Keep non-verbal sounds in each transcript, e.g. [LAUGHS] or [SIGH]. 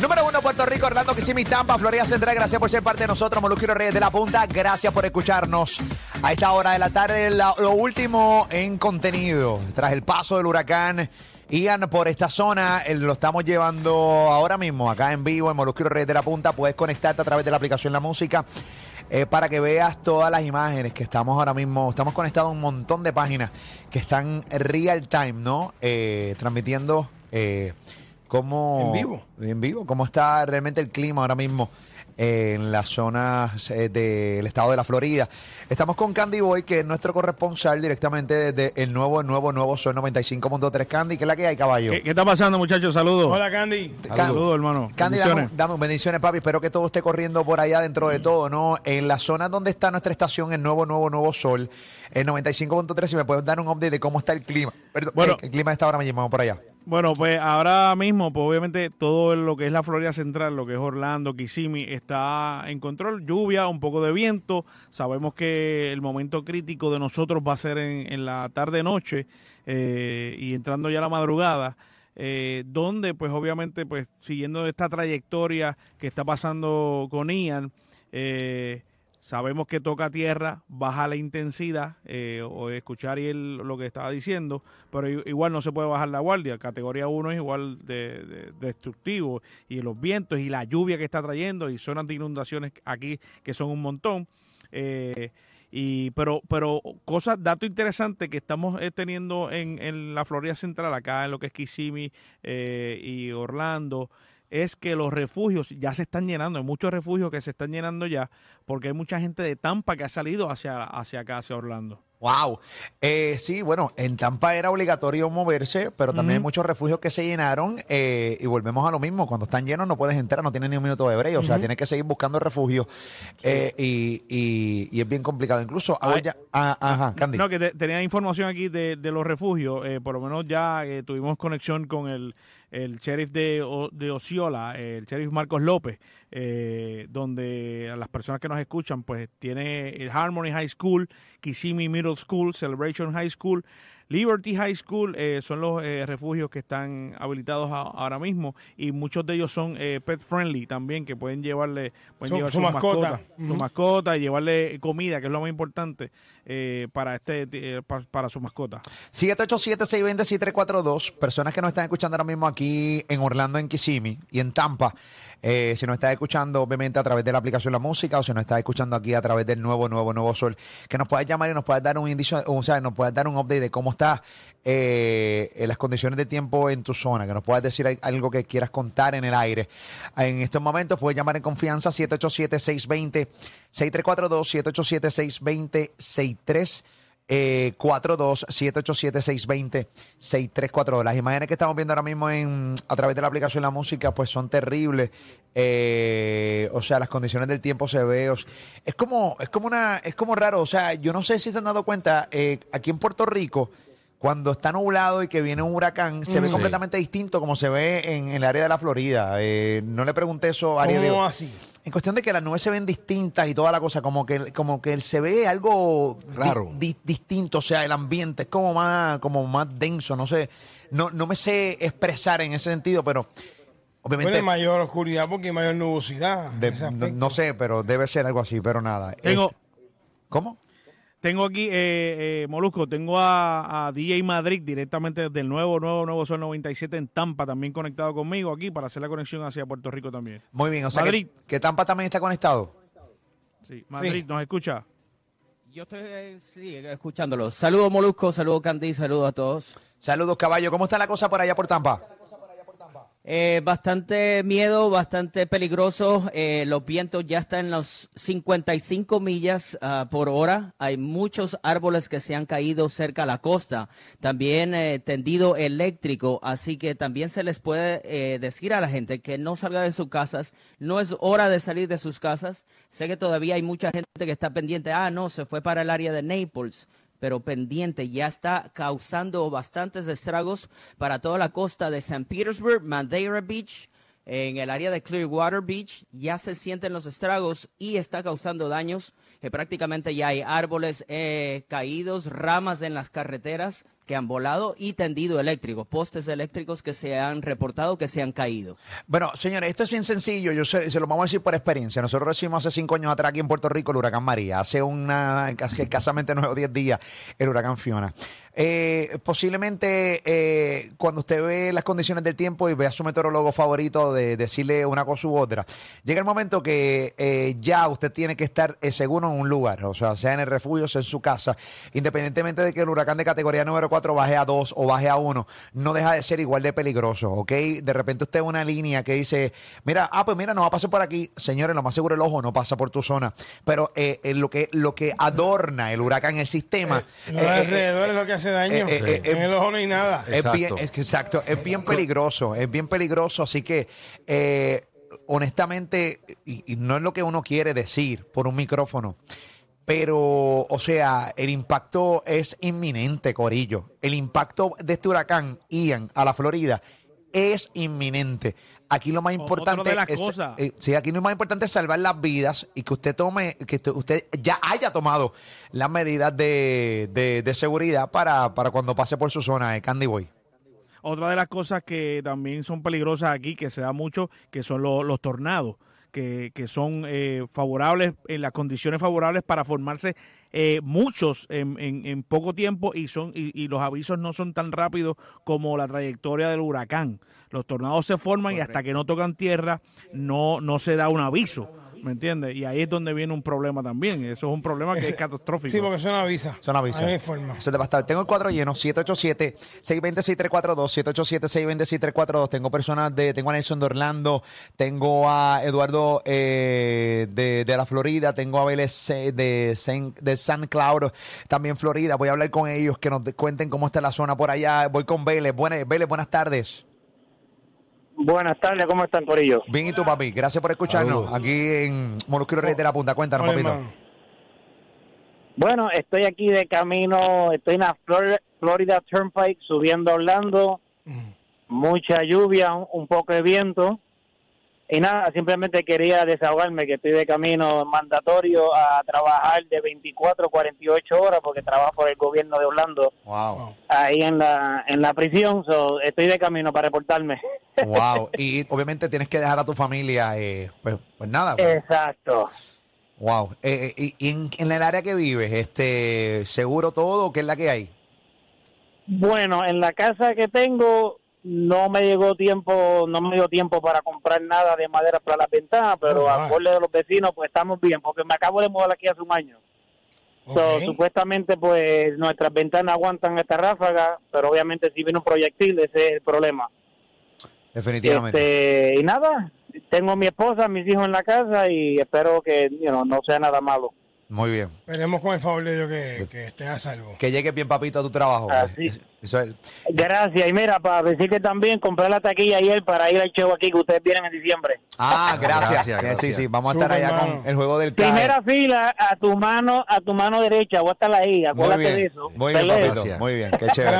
Número uno, Puerto Rico, Orlando, Kissimmee, Tampa, Florida Central. Gracias por ser parte de nosotros, Molusquero Reyes de la Punta. Gracias por escucharnos a esta hora de la tarde. lo último en contenido. Tras el paso del huracán Ian por esta zona, eh, lo estamos llevando ahora mismo, acá en vivo, en Molusquero Reyes de la Punta. Puedes conectarte a través de la aplicación La Música. Eh, para que veas todas las imágenes que estamos ahora mismo, estamos conectados a un montón de páginas que están real time, ¿no? Eh, transmitiendo eh, cómo... En vivo. En vivo, cómo está realmente el clima ahora mismo en las zonas eh, del estado de la Florida. Estamos con Candy Boy, que es nuestro corresponsal directamente desde el nuevo, el nuevo, nuevo Sol 95.3 Candy. ¿Qué es la que hay, caballo? ¿Qué, qué está pasando, muchachos? Saludos. Hola, Candy. Can- Saludos, hermano. Candy, Bendiciones. dame, dame bendiciones, papi. Espero que todo esté corriendo por allá dentro de todo, ¿no? En la zona donde está nuestra estación, el nuevo, nuevo, nuevo sol, el 95.3, si me puedes dar un update de cómo está el clima. Perdón, Bueno. eh, el clima está ahora mismo por allá. Bueno, pues ahora mismo, pues obviamente todo lo que es la Florida Central, lo que es Orlando, Kissimmee, está en control. Lluvia, un poco de viento. Sabemos que el momento crítico de nosotros va a ser en, en la tarde-noche eh, y entrando ya la madrugada. eh, donde pues obviamente pues siguiendo esta trayectoria que está pasando con Ian, eh, sabemos que toca tierra, baja la intensidad, eh, o escuchar y él lo que estaba diciendo, pero igual no se puede bajar la guardia. Categoría 1 es igual de, de- destructivo, y los vientos y la lluvia que está trayendo, y zonas de inundaciones aquí que son un montón. Eh, y, pero, pero cosas, dato interesante que estamos eh, teniendo en, en la Florida Central, acá en lo que es Kissimmee eh, y Orlando, es que los refugios ya se están llenando. Hay muchos refugios que se están llenando ya porque hay mucha gente de Tampa que ha salido hacia, hacia acá, hacia Orlando. Wow. Eh, sí, bueno, en Tampa era obligatorio moverse, pero también hay muchos refugios que se llenaron eh, y volvemos a lo mismo. Cuando están llenos no puedes entrar, no tienes ni un minuto de break, o sea, tienes que seguir buscando refugio eh, y, y- y es bien complicado. Incluso, ahora ya- ah, ajá, Candy. No, que te- tenía información aquí de, de los refugios. eh, por lo menos ya eh, tuvimos conexión con el, el sheriff de, O- de Osceola, el sheriff Marcos López, eh, donde las personas que nos escuchan, pues tiene el Harmony High School, Kissimmee Middle School, Celebration High School, Liberty High School eh, son los eh, refugios que están habilitados a- ahora mismo y muchos de ellos son eh, pet friendly también que pueden llevarle pueden Su- llevar su sus mascota. mascotas, su mascota y llevarle comida que es lo más importante eh, para este eh, pa- para su mascota 787-620-6342. Personas que nos están escuchando ahora mismo aquí en Orlando, en Kissimmee y en Tampa. Eh, si nos estás escuchando, obviamente, a través de la aplicación La Música o si nos estás escuchando aquí a través del nuevo, nuevo, nuevo Sol, que nos puedas llamar y nos puedas dar un indicio, o sea, nos puedas dar un update de cómo está eh, las condiciones de tiempo en tu zona, que nos puedas decir al- algo que quieras contar en el aire. En estos momentos puedes llamar en confianza 787-620-6342, 787-620-6342. Eh, 42-787-620-6342. Las imágenes que estamos viendo ahora mismo a través de la aplicación La Música, pues son terribles. Eh, o sea, las condiciones del tiempo se ve. es como, es como una, es como raro. O sea, yo no sé si se han dado cuenta, eh, aquí en Puerto Rico, cuando está nublado y que viene un huracán, se ve completamente distinto como se ve en, en el área de la Florida. Eh, no le pregunté eso a Ariel. ¿Cómo así? En cuestión de que las nubes se ven distintas y toda la cosa, como que, como que se ve algo di- Raro. di- distinto, o sea, el ambiente es como más, como más denso, no sé, no, no me sé expresar en ese sentido, pero obviamente Bueno, hay mayor oscuridad porque hay mayor nubosidad. de- ese no, aspecto. no sé, pero debe ser algo así, pero nada. tengo Este, ¿Cómo? Tengo aquí eh, eh, Molusco tengo a, a DJ Madrid directamente desde el nuevo nuevo nuevo Sol 97 en Tampa también conectado conmigo aquí para hacer la conexión hacia Puerto Rico también Muy bien, o sea, Madrid. que, que Tampa también está conectado. sí Madrid Sí. nos escucha Yo estoy eh, sí, escuchándolo. Saludos Molusco, saludos Candy, saludos a todos. Saludos, caballo. ¿Cómo está la cosa por allá por Tampa? Eh, bastante miedo, bastante peligroso. Eh, los vientos ya están en los 55 millas ah, por hora. Hay muchos árboles que se han caído cerca a la costa. También eh, tendido eléctrico. Así que también se les puede eh, decir a la gente que no salga de sus casas. No es hora de salir de sus casas. Sé que todavía hay mucha gente que está pendiente. Ah, no, se fue para el área de Naples pero pendiente. Ya está causando bastantes estragos para toda la costa de St. Petersburg, Madeira Beach, en el área de Clearwater Beach. Ya se sienten los estragos y está causando daños. Que prácticamente ya hay árboles eh, caídos, ramas en las carreteras que han volado y tendido eléctrico, postes eléctricos que se han reportado que se han caído. Bueno, señores, esto es bien sencillo. Yo se, se lo vamos a decir por experiencia. Nosotros recibimos hace cinco años atrás aquí en Puerto Rico el huracán María. Hace una, escasamente nueve o diez días, el huracán Fiona. Eh, posiblemente eh, cuando usted ve las condiciones del tiempo y ve a su meteorólogo favorito de decirle una cosa u otra, llega el momento que eh, ya usted tiene que estar eh, seguro en un lugar, o sea, sea en el refugio, sea en su casa, independientemente de que el huracán de categoría número 4 baje a 2 o baje a 1, no deja de ser igual de peligroso, ¿ok? De repente usted ve una línea que dice, mira, ah, pues mira, no va a pasar por aquí, señores, lo más seguro el ojo no pasa por tu zona, pero eh, eh, lo, que, lo que adorna el huracán, el sistema... Eh, eh, es lo que hace daño. eh, eh, eh, en el ojo no hay nada. es bien, Exacto. es que exacto, es bien peligroso, es bien peligroso, así que eh, honestamente, y, y no es lo que uno quiere decir por un micrófono, pero, o sea, el impacto es inminente, Corillo. El impacto de este huracán Ian a la Florida es inminente. Aquí lo más importante de las es, cosas. eh, sí, aquí lo más importante es salvar las vidas y que usted tome, que usted- usted ya haya tomado las medidas de, de- de seguridad para, para cuando pase por su zona, eh, Candy Boy. Otra de las cosas que también son peligrosas aquí, que se da mucho, que son lo- los tornados, que, que son eh, favorables, en las condiciones favorables para formarse eh, muchos en, en- en poco tiempo y, son, y, y los avisos no son tan rápidos como la trayectoria del huracán. Los tornados se forman y hasta que no tocan tierra no, no se da un aviso. ¿Me entiendes? Y ahí es donde viene un problema también. Eso es un problema que es catastrófico. Sí, porque eso no avisa. Son avisos. Ahí te va a estar. Tengo el cuadro lleno, 787-620-6342, 787-620-6342. Tengo personas de, tengo a Nelson de Orlando, tengo a Eduardo eh, de, de la Florida, tengo a Vélez de, Saint- de San Cloud, también Florida. Voy a hablar con ellos, que nos cuenten cómo está la zona por allá. Voy con Vélez. Buenas, Vélez, buenas tardes. Buenas tardes, ¿cómo están, Corillo? Bien, ¿y tú, papi? Gracias por escucharnos aquí en Molusquero Reyes de la Punta. Cuéntanos, Oye, papito. Bueno, estoy aquí de camino, estoy en la Flor- Florida Turnpike subiendo a Orlando, mucha lluvia, un, un poco de viento. Y nada, simplemente quería desahogarme que estoy de camino mandatorio a trabajar de 24 a 48 horas porque trabajo por el gobierno de Orlando Wow. ahí en la en la prisión, so, estoy de camino para reportarme. Wow. [LAUGHS] Y obviamente tienes que dejar a tu familia, eh, pues, pues nada. pues. Exacto. Wow. Eh, eh, y en, en el área que vives, este, seguro todo, ¿qué es la que hay? Bueno, en la casa que tengo no me llegó tiempo, no me dio tiempo para comprar nada de madera para las ventanas, pero Oh, a wow. acorde de los vecinos pues estamos bien, porque me acabo de mudar aquí hace un año. So, supuestamente pues nuestras ventanas aguantan esta ráfaga, pero obviamente si viene un proyectil ese es el problema. Definitivamente. Este, y nada, tengo mi esposa, mis hijos en la casa y espero que you know, no sea nada malo. Muy bien. Esperemos con el favor de Dios que, que estés a salvo. Que llegue bien, papito, a tu trabajo. Así. Eso es- Gracias, y mira, para decir que también compré la taquilla ayer para ir al show aquí que ustedes vienen en diciembre. Ah, gracias. Gracias, Sí, Sí, vamos a estar allá con el juego del CAE. Primera fila a tu mano, a tu mano derecha, voy a estar ahí, Muy acuérdate de eso. Muy bien, papito. Gracias. Muy bien, qué chévere.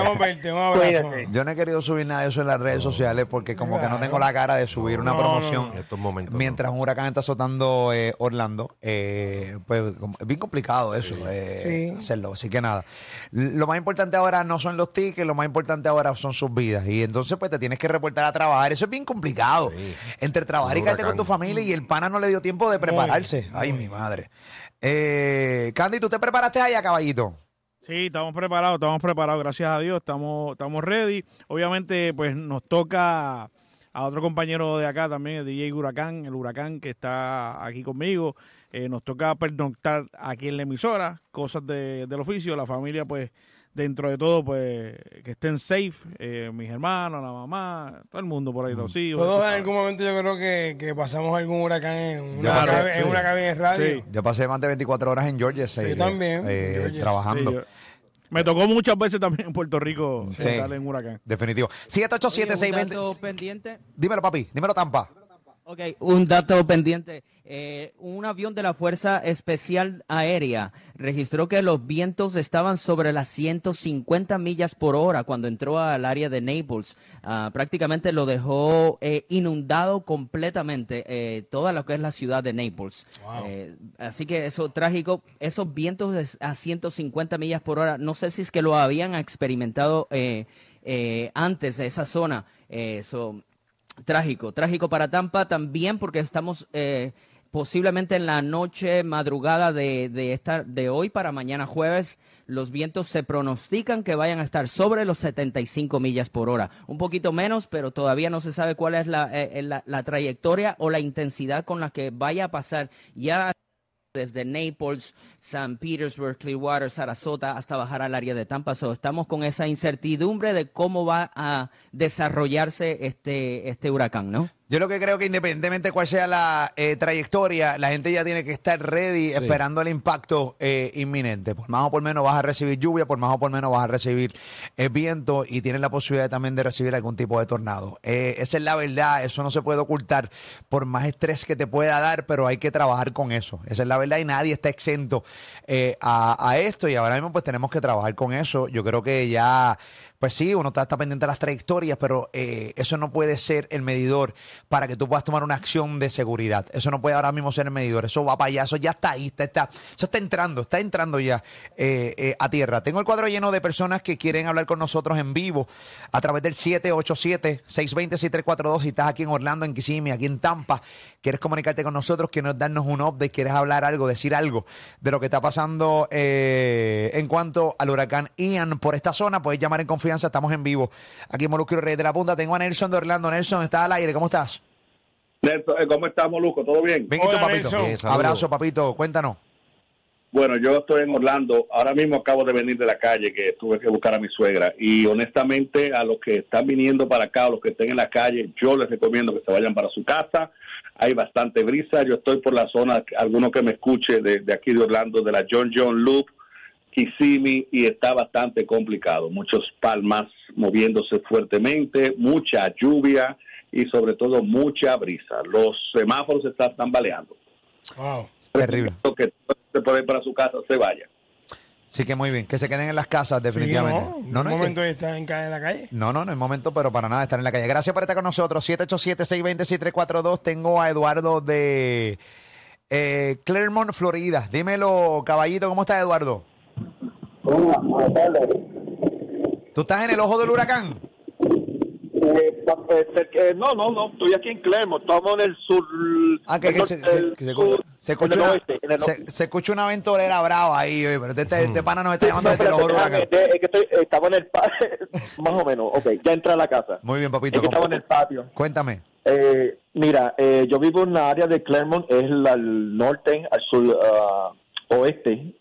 Un abrazo. Yo no he querido subir nada de eso en las redes sociales porque como que no tengo la cara de subir una promoción no, En estos momentos. mientras un huracán está azotando eh, Orlando. eh, pues es bien complicado eso, eh, Sí. hacerlo. Así que nada. Lo más importante ahora no son los tickets, lo más importante ahora son sus vidas. Y entonces pues te tienes que reportar a trabajar. Eso es bien complicado. Entre trabajar y quedarte con tu familia y el pana no le dio tiempo de prepararse. Ay, mi madre. Eh, Candy, ¿tú te preparaste allá, caballito? Sí, estamos preparados, estamos preparados, gracias a Dios, estamos, estamos ready. Obviamente, pues nos toca a otro compañero de acá también, el DJ Huracán, el Huracán que está aquí conmigo. Eh, nos toca pernoctar aquí en la emisora, cosas de- del oficio. La familia, pues, dentro de todo, pues, que estén safe, eh, mis hermanos, la mamá, todo el mundo por ahí, los hijos. Todos en algún momento yo creo que, que pasamos algún huracán en una, en cabina de radio. Sí. Yo pasé más de 24 horas en Georgia. sí, Yo también, eh, en Georgia. trabajando. Sí, yo- me tocó muchas veces también en Puerto Rico Sí. estar en huracán. Definitivo. Oye, 787 un dato pendiente. Dímelo, papi. Dímelo, Tampa. Ok, un dato pendiente. Eh, un avión de la Fuerza Especial Aérea registró que los vientos estaban sobre las 150 millas por hora cuando entró al área de Naples. Ah, prácticamente lo dejó eh, inundado completamente eh, toda lo que es la ciudad de Naples. Wow. Eh, así que eso trágico, esos vientos a 150 millas por hora, no sé si es que lo habían experimentado eh, eh, antes de esa zona. Eso, Trágico, trágico para Tampa también porque estamos eh, posiblemente en la noche, madrugada de, de, esta, de hoy para mañana jueves. Los vientos se pronostican que vayan a estar sobre los 75 millas por hora. Un poquito menos, pero todavía no se sabe cuál es la, eh, la, la trayectoria o la intensidad con la que vaya a pasar. Ya desde Naples, San Petersburg, Clearwater, Sarasota, hasta bajar al área de Tampa. So, estamos con esa incertidumbre de cómo va a desarrollarse este, este huracán, ¿no? Yo lo que creo que independientemente de cuál sea la eh, trayectoria, la gente ya tiene que estar ready esperando el impacto eh, inminente. Por más o por menos vas a recibir lluvia, por más o por menos vas a recibir eh, viento y tienes la posibilidad también de recibir algún tipo de tornado. Esa es la verdad, eso no se puede ocultar por más estrés que te pueda dar, pero hay que trabajar con eso. Esa es la verdad y nadie está exento a, a esto y ahora mismo pues tenemos que trabajar con eso. Yo creo que ya pues sí, uno está, está pendiente de las trayectorias, pero eh, eso no puede ser el medidor para que tú puedas tomar una acción de seguridad. Eso no puede ahora mismo ser el medidor. Eso va para allá, eso ya está ahí, está, está, eso está entrando, está entrando ya eh, eh, a tierra. Tengo el cuadro lleno de personas que quieren hablar con nosotros en vivo a través del 787-620-6342. Si estás aquí en Orlando, en Kissimmee, aquí en Tampa, quieres comunicarte con nosotros, quieres darnos un update, quieres hablar algo, decir algo de lo que está pasando en cuanto al huracán Ian por esta zona, puedes llamar en confianza. Estamos en vivo aquí en Molusco y Reyes de la Punta. Tengo a Nelson de Orlando. Nelson, estás al aire. ¿Cómo estás? Nelson, eh, ¿cómo estamos, Luco? ¿Todo bien? Bien, ¿y tú, Hola, papito? Nelson. Bien, Abrazo, papito. Cuéntanos. Bueno, yo estoy en Orlando. Ahora mismo acabo de venir de la calle, que tuve que buscar a mi suegra. Y honestamente, a los que están viniendo para acá, los que estén en la calle, yo les recomiendo que se vayan para su casa. Hay bastante brisa. Yo estoy por la zona, alguno que me escuche de, de aquí de Orlando, de la John John Loop, Kissimmee, y está bastante complicado. Muchos palmas moviéndose fuertemente, mucha lluvia y sobre todo mucha brisa. Los semáforos se están tambaleando. Wow. Terrible. Que se puede ir para su casa, se vaya. Sí que muy bien. Que se queden en las casas, Sí, definitivamente. no, no, no, es que- momento de estar en la calle. No, no, no es momento, pero para nada estar en la calle. Gracias por estar con nosotros. 787-620-6342. Tengo a Eduardo de eh, Claremont, Florida. Dímelo, caballito, ¿cómo estás, Eduardo? ¿Tú estás en el ojo del huracán? Eh, no, no, no, estoy aquí en Clermont, estamos en el sur. Ah, que, que se, el que se- sur, se escucha una, oeste, se, escucha una aventurera brava ahí, oye, pero este, este, este pana nos está llamando [LAUGHS] No, desde el ojo del huracán. es que estoy, estaba en el patio, [LAUGHS] más o menos, ok, ya entré a la casa. Muy bien, Es papito. que estaba ¿cómo- en el patio. Cuéntame. Eh, mira, eh, yo vivo en la área de Clermont, es el- al norte, al sur ah, oeste,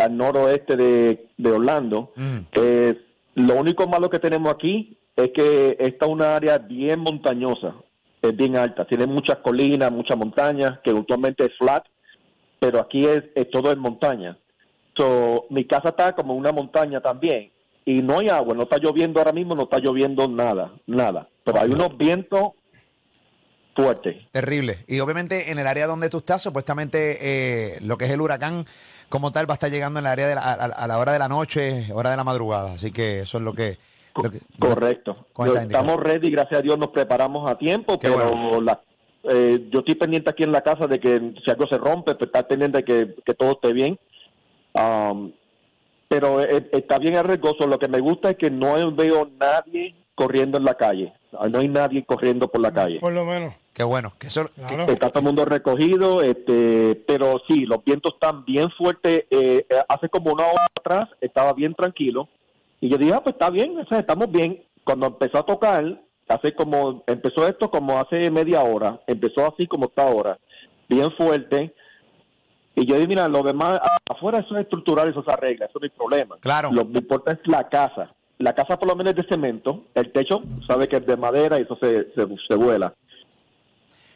al noroeste de, de Orlando. Mm. Eh, lo único malo que tenemos aquí es que esta es una área bien montañosa, es bien alta, tiene muchas colinas, muchas montañas, que usualmente es flat, pero aquí es, es todo en montaña. So, mi casa está como una montaña también y no hay agua, no está lloviendo ahora mismo, no está lloviendo nada, nada, pero hay unos vientos fuertes. Terrible. Y obviamente en el área donde tú estás, supuestamente eh, lo que es el huracán como tal va a estar llegando en el área de la- a, a- a la hora de la noche, hora de la madrugada. Así que eso es lo que... lo que- Correcto. estamos ready, gracias a Dios nos preparamos a tiempo, Qué pero bueno. la- eh, yo estoy pendiente aquí en la casa de que si algo se rompe, pues estar pendiente de que, que todo esté bien. Um, pero eh, está bien arriesgoso. Lo que me gusta es que no veo nadie corriendo en la calle. No hay nadie corriendo por la calle. Por lo menos. Qué bueno. Que eso, Claro. Está todo el mundo recogido, este, pero sí, los vientos están bien fuertes. Eh, eh, hace como una hora atrás estaba bien tranquilo y yo dije, ah, pues está bien, o sea, estamos bien. Cuando empezó a tocar, hace como, empezó esto como hace media hora, empezó así como está ahora, bien fuerte. Y yo digo, mira, lo demás, afuera eso es estructural, eso se arregla, eso no hay problema. Claro. Lo que importa es la casa. La casa por lo menos es de cemento, el techo sabe que es de madera y eso se, se, se vuela.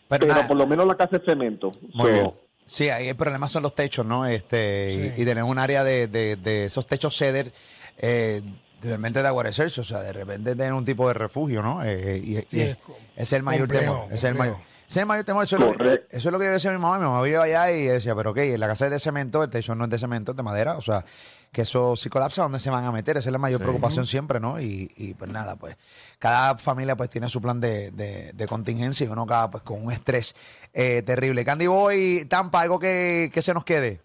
Pero, por lo menos la casa es cemento. muy So, bien. Sí, ahí el problema son los techos, ¿no? Este, y- y, tener un área de, de- de esos techos ceder eh, realmente de aguarecerse, o sea, de repente tener un tipo de refugio, ¿no? Eh, y, Sí, es, el mayor complejo, temor. Es el mayor. Ese es el mayor temor. Eso es, lo que, Correcto. eso es lo que yo decía a mi mamá. Mi mamá vive allá y decía, pero ok, la casa es de cemento, el techo no es de cemento, es de madera. O sea, que eso si colapsa, ¿dónde se van a meter? Esa es la mayor preocupación siempre, ¿no? Y, y, pues nada, pues cada familia pues tiene su plan de, de- de contingencia y uno acaba pues con un estrés eh, terrible. Candy Boy, Tampa, algo que, que se nos quede.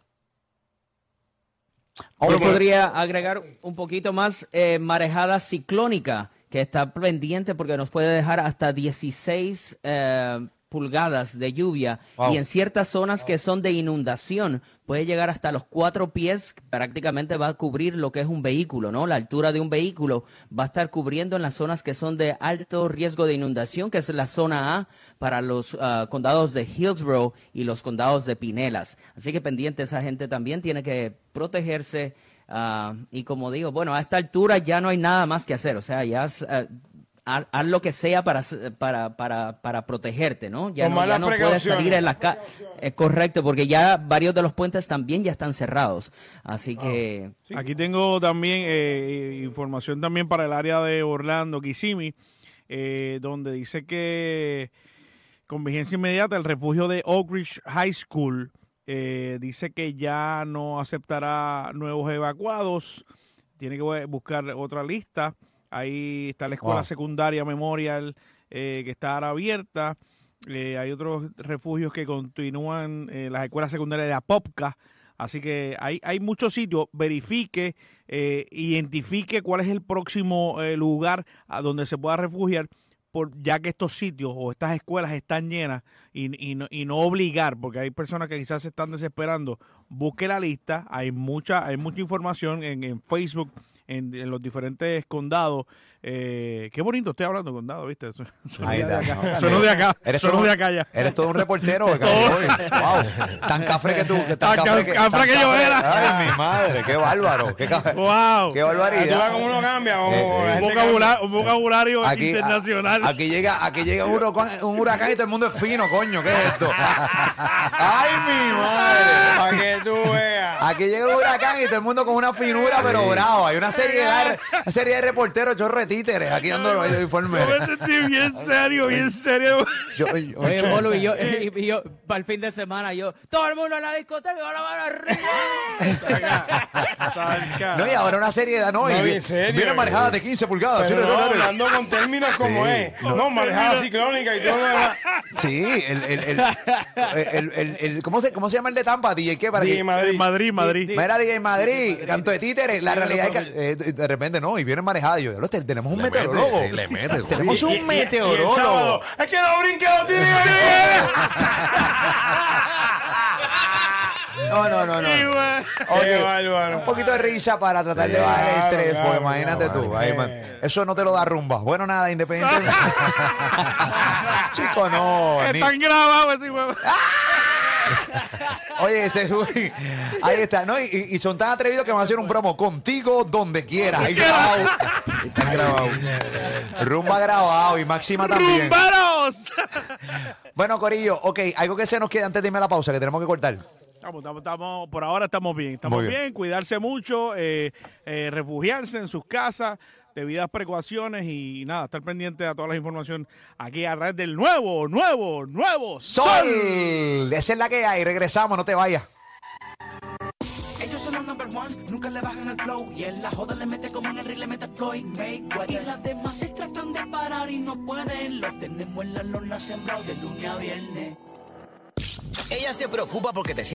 Yo Ok. podría agregar un poquito más eh, marejada ciclónica, que está pendiente porque nos puede dejar hasta 16 eh, pulgadas de lluvia Wow. y en ciertas zonas que son de inundación puede llegar hasta los cuatro pies, prácticamente va a cubrir lo que es un vehículo, ¿no? La altura de un vehículo va a estar cubriendo en las zonas que son de alto riesgo de inundación, que es la zona A para los ah, condados de Hillsborough y los condados de Pinelas. Así que pendiente esa gente también tiene que protegerse. ah, y como digo, bueno, a esta altura ya no hay nada más que hacer. O sea, ya ah, haz, haz lo que sea para, para, para, para protegerte, ¿no? Ya Tomar no, ya las no puedes salir en la calle. Es correcto, porque ya varios de los puentes también ya están cerrados. Así que... Aquí tengo también eh, información también para el área de Orlando, Kissimmee, eh, donde dice que con vigencia inmediata el refugio de Oak Ridge High School eh, dice que ya no aceptará nuevos evacuados, tiene que bu- buscar otra lista. Ahí está la escuela Wow. secundaria Memorial eh, que está ahora abierta. Eh, hay otros refugios que continúan, eh, las escuelas secundarias de Apopka. Así que hay, hay muchos sitios. Verifique, identifique cuál es el próximo lugar a donde se pueda refugiar, por, ya que estos sitios o estas escuelas están llenas y, y no, y no obligar, porque hay personas que quizás se están desesperando. Busque la lista. Hay mucha, hay mucha información en, en Facebook, en, en los diferentes condados. Eh, qué bonito estoy hablando, condado, ¿viste? Es de acá. no, de acá. Eres todo- es de acá ya. Eres todo un reportero. [LAUGHS] Wow. Tan cafre que tú. que Tan Tan cafre ca- cafre tan que yo era. Ay, mi madre. Qué bárbaro. Qué, ca- [LAUGHS] Wow. qué Ah, barbaridad. cómo uno cambia. Eh, eh, Un vocabulario, un vocabulario Aquí, internacional. a- aquí llega, aquí llega un huracán, un huracán y todo el mundo es fino, coño. ¿Qué es esto? [LAUGHS] Ay, mi madre. Para que tú veas. Aquí llega un huracán y todo el mundo con una finura, pero bravo. Hay una serie de, una serie de reporteros, chorro de títeres, aquí dando los informes. Yo me sentí bien serio, bien serio. Yo- yo- Oye, Bolo, y yo, y, y yo, para el fin de semana, yo, todo el mundo en la discoteca, mano arriba. [LAUGHS] no, y ahora una serie de no, No, y bien serio. viene manejada de 15 pulgadas. Pero no, hablando con términos como Sí, es. no. No, manejada ciclónica y todo lo demás. Sí, el, el, el, el, el- el- ¿cómo, se, ¿cómo se llama el de Tampa? DJ, ¿qué? Para DJ que- Madrid. Madrid, Madrid. Mira, DJ Madrid, canto de títeres, la realidad es que eh, de repente no, y viene manejada. Y yo, "Diablo, te- tenemos un meteorólogo. sí, le mete, [LAUGHS] tenemos un el meteorólogo. sábado, Es que no brinque los tiros. [LAUGHS] No, no, no, no. Sí, güey. Oye, Qué bárbaro. un poquito de risa para tratar de bajar el Claro, estrés, claro, pues imagínate claro. tú. man, eso no te lo da rumba. Bueno, nada, independientemente. [LAUGHS] Chico, no. ni- Están grabados ese güey. Oye, ese ahí está, ¿no? Y, son tan atrevidos que van a hacer un promo contigo donde quieras. Ahí grabado. Están grabados. Rumba grabado y Máxima también. ¡Rumberos! Bueno, Corillo, ok, algo que se nos quede antes de irme a la pausa, que tenemos que cortar. Estamos, estamos, estamos- por ahora estamos bien. Estamos Muy bien. bien. cuidarse mucho, eh, eh, refugiarse en sus casas, debidas precauciones y nada, estar pendiente a todas las informaciones aquí a través del nuevo, nuevo, nuevo Sol. Esa es la que hay. Regresamos, no te vayas. Ellos son los number one, nunca le bajan el flow. Y en la joda le mete como en el ring, le mete Floyd Mayweather. Y las demás se tratan de parar y no pueden. Los tenemos en la lona sembrado de lunes a viernes. Ella se preocupa porque te